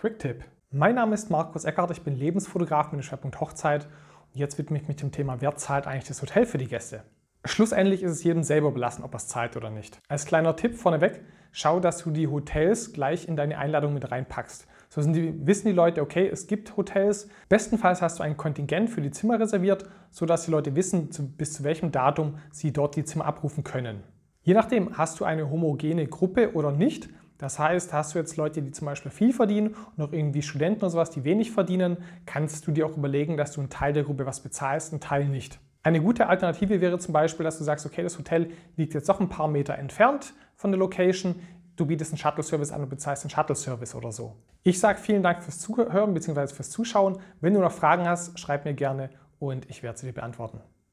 Quick-Tipp. Mein Name ist Markus Eckert, ich bin Lebensfotograf mit dem Schwerpunkt Hochzeit und jetzt widme ich mich dem Thema, wer zahlt eigentlich das Hotel für die Gäste? Schlussendlich ist es jedem selber belassen, ob er es zahlt oder nicht. Als kleiner Tipp vorneweg, schau, dass du die Hotels gleich in deine Einladung mit reinpackst. So die, wissen die Leute, okay, es gibt Hotels. Bestenfalls hast du ein Kontingent für die Zimmer reserviert, sodass die Leute wissen, zu, bis zu welchem Datum sie dort die Zimmer abrufen können. Je nachdem, hast du eine homogene Gruppe oder nicht, das heißt, hast du jetzt Leute, die zum Beispiel viel verdienen und noch irgendwie Studenten oder sowas, die wenig verdienen, kannst du dir auch überlegen, dass du einen Teil der Gruppe was bezahlst, einen Teil nicht. Eine gute Alternative wäre zum Beispiel, dass du sagst, okay, das Hotel liegt jetzt doch ein paar Meter entfernt von der Location. Du bietest einen Shuttle-Service an und bezahlst einen Shuttle-Service oder so. Ich sage vielen Dank fürs Zuhören bzw. fürs Zuschauen. Wenn du noch Fragen hast, schreib mir gerne und ich werde sie dir beantworten.